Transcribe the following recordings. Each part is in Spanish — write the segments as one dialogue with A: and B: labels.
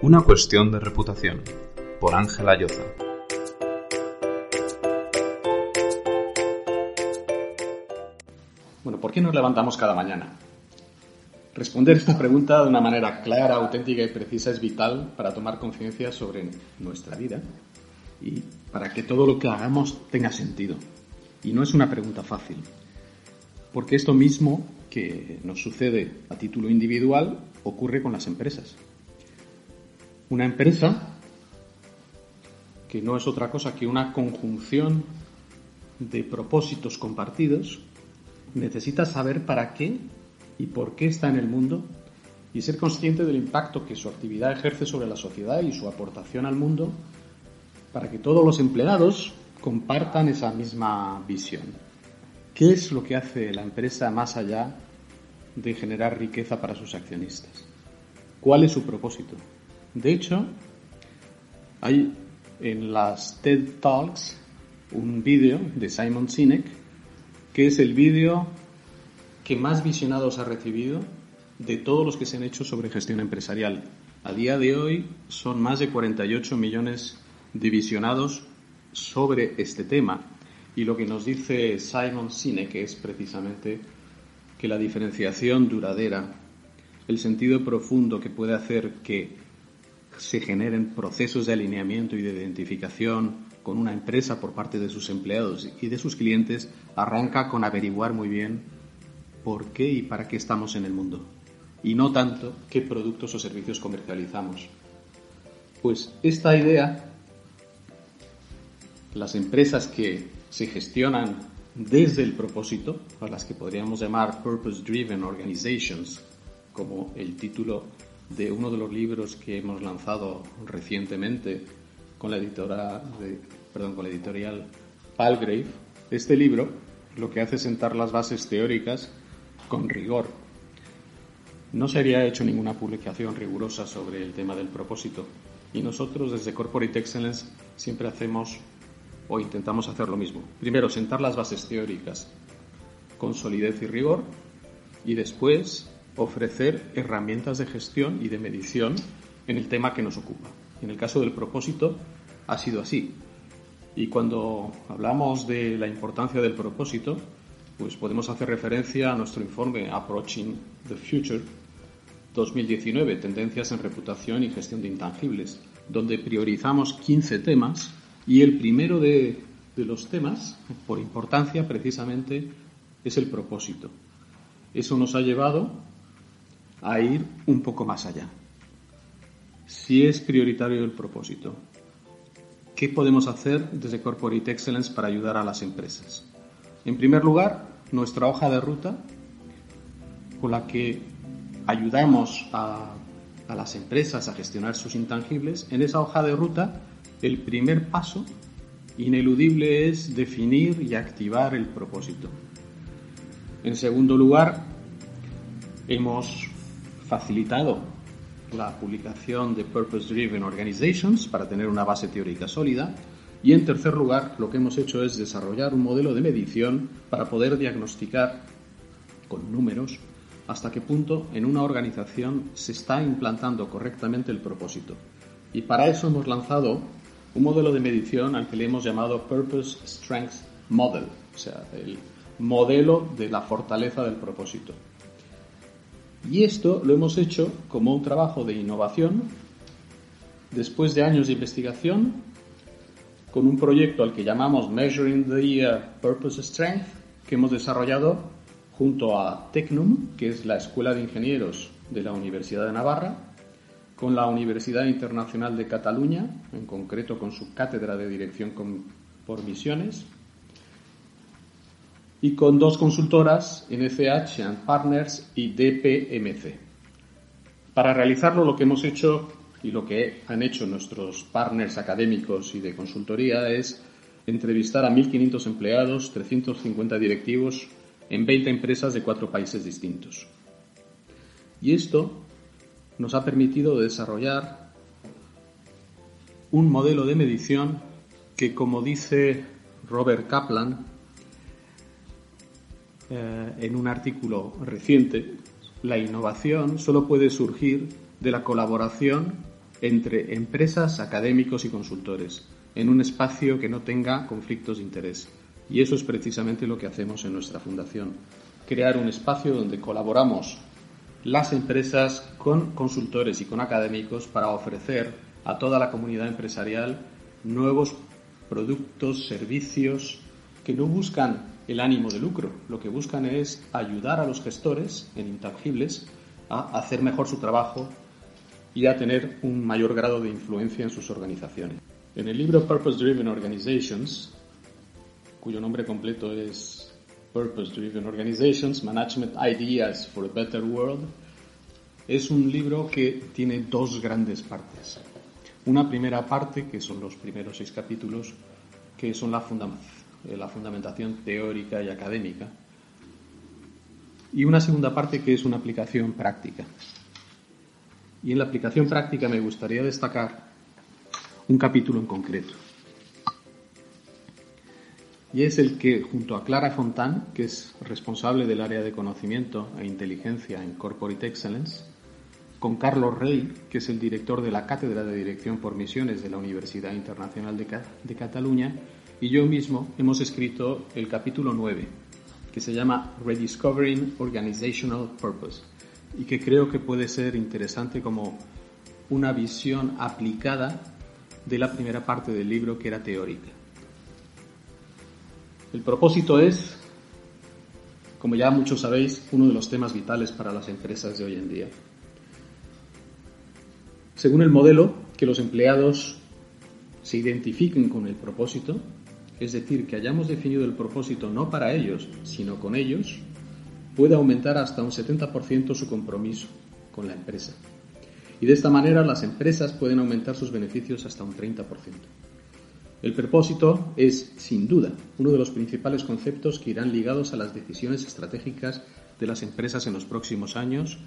A: Una cuestión de reputación, por Ángela Lloza.
B: Bueno, ¿por qué nos levantamos cada mañana? Responder esta pregunta de una manera clara, auténtica y precisa es vital para tomar conciencia sobre nuestra vida y para que todo lo que hagamos tenga sentido. Y no es una pregunta fácil, porque esto mismo que nos sucede a título individual ocurre con las empresas. Una empresa que no es otra cosa que una conjunción de propósitos compartidos, necesita saber para qué y por qué está en el mundo y ser consciente del impacto que su actividad ejerce sobre la sociedad y su aportación al mundo para que todos los empleados compartan esa misma visión. ¿Qué es lo que hace la empresa más allá de generar riqueza para sus accionistas? ¿Cuál es su propósito? De hecho, hay en las TED Talks un vídeo de Simon Sinek que es el vídeo que más visionados ha recibido de todos los que se han hecho sobre gestión empresarial. A día de hoy son más de 48 millones de visionados sobre este tema. Y lo que nos dice Simon Sinek es precisamente que la diferenciación duradera, el sentido profundo que puede hacer que se generen procesos de alineamiento y de identificación con una empresa por parte de sus empleados y de sus clientes arranca con averiguar muy bien por qué y para qué estamos en el mundo y no tanto qué productos o servicios comercializamos. Pues esta idea, las empresas que se gestionan desde el propósito, a las que podríamos llamar Purpose Driven Organizations, como el título de uno de los libros que hemos lanzado recientemente con la, editorial Palgrave, este libro lo que hace es sentar las bases teóricas con rigor. No se había hecho ninguna publicación rigurosa sobre el tema del propósito y nosotros desde Corporate Excellence siempre hacemos o intentamos hacer lo mismo. Primero, sentar las bases teóricas con solidez y rigor y después ofrecer herramientas de gestión y de medición en el tema que nos ocupa. En el caso del propósito ha sido así. Y cuando hablamos de la importancia del propósito, pues podemos hacer referencia a nuestro informe Approaching the Future 2019, Tendencias en Reputación y Gestión de Intangibles, donde priorizamos 15 temas y el primero de, de los temas, por importancia precisamente, es el propósito. Eso nos ha llevado a ir un poco más allá. Si es prioritario el propósito, ¿qué podemos hacer desde Corporate Excellence para ayudar a las empresas? En primer lugar, nuestra hoja de ruta con la que ayudamos a, las empresas a gestionar sus intangibles. En esa hoja de ruta, el primer paso ineludible es definir y activar el propósito. En segundo lugar, hemos facilitado la publicación de Purpose Driven Organizations para tener una base teórica sólida. Y en tercer lugar, lo que hemos hecho es desarrollar un modelo de medición para poder diagnosticar con números hasta qué punto en una organización se está implantando correctamente el propósito. Y para eso hemos lanzado un modelo de medición al que le hemos llamado Purpose Strength Model, o sea, el modelo de la fortaleza del propósito. Y esto lo hemos hecho como un trabajo de innovación, después de años de investigación, con un proyecto al que llamamos Measuring the Purpose Strength, que hemos desarrollado junto a Tecnum, que es la Escuela de Ingenieros de la Universidad de Navarra, con la Universidad Internacional de Cataluña, en concreto con su cátedra de Dirección por Misiones, y con dos consultoras, NCH and Partners y DPMC. Para realizarlo lo que hemos hecho y lo que han hecho nuestros partners académicos y de consultoría es entrevistar a 1.500 empleados, 350 directivos en 20 empresas de cuatro países distintos. Y esto nos ha permitido desarrollar un modelo de medición que, como dice Robert Kaplan eh, en un artículo reciente, la innovación solo puede surgir de la colaboración entre empresas, académicos y consultores en un espacio que no tenga conflictos de interés. Y eso es precisamente lo que hacemos en nuestra fundación, crear un espacio donde colaboramos las empresas con consultores y con académicos para ofrecer a toda la comunidad empresarial nuevos productos, servicios que no buscan el ánimo de lucro, lo que buscan es ayudar a los gestores en intangibles a hacer mejor su trabajo y a tener un mayor grado de influencia en sus organizaciones. En el libro Purpose Driven Organizations, cuyo nombre completo es Purpose Driven Organizations, Management Ideas for a Better World, es un libro que tiene dos grandes partes. Una primera parte, que son los primeros seis capítulos, que son la, eh, la fundamentación teórica y académica, y una segunda parte que es una aplicación práctica. Y en la aplicación práctica me gustaría destacar un capítulo en concreto y es el que, junto a Clara Fontán, que es responsable del área de conocimiento e inteligencia en Corporate Excellence, con Carlos Rey, que es el director de la Cátedra de Dirección por Misiones de la Universidad Internacional de, Cataluña, y yo mismo hemos escrito el capítulo 9, que se llama Rediscovering Organizational Purpose, y que creo que puede ser interesante como una visión aplicada de la primera parte del libro que era teórica. El propósito es, como ya muchos sabéis, uno de los temas vitales para las empresas de hoy en día. Según el modelo, que los empleados se identifiquen con el propósito, es decir, que hayamos definido el propósito no para ellos, sino con ellos, puede aumentar hasta un 70% su compromiso con la empresa. Y de esta manera las empresas pueden aumentar sus beneficios hasta un 30%. El propósito es, sin duda, uno de los principales conceptos que irán ligados a las decisiones estratégicas de las empresas en los próximos años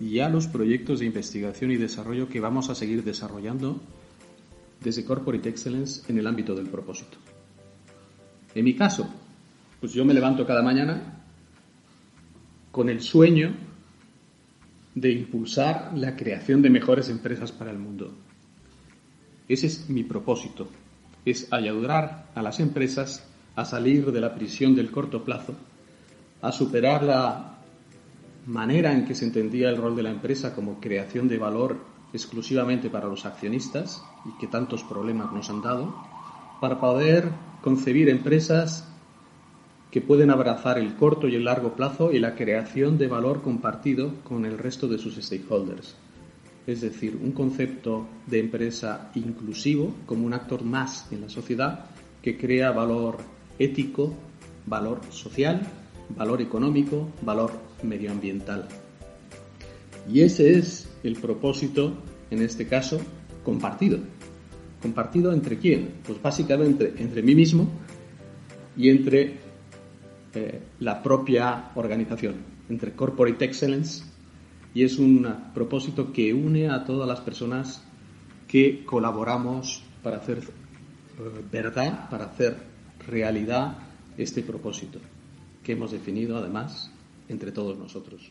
B: y a los proyectos de investigación y desarrollo que vamos a seguir desarrollando desde Corporate Excellence en el ámbito del propósito. En mi caso, pues yo me levanto cada mañana con el sueño de impulsar la creación de mejores empresas para el mundo. Ese es mi propósito, es ayudar a las empresas a salir de la prisión del corto plazo, a superar la manera en que se entendía el rol de la empresa como creación de valor exclusivamente para los accionistas y que tantos problemas nos han dado, para poder concebir empresas que pueden abrazar el corto y el largo plazo y la creación de valor compartido con el resto de sus stakeholders es decir, un concepto de empresa inclusivo como un actor más en la sociedad que crea valor ético, valor social, valor económico, valor medioambiental. Y ese es el propósito, en este caso, compartido. ¿Compartido entre quién? Pues básicamente entre mí mismo y entre eh, la propia organización, entre Corporate Excellence y es un propósito que une a todas las personas que colaboramos para hacer eh, verdad, para hacer realidad este propósito que hemos definido además entre todos nosotros.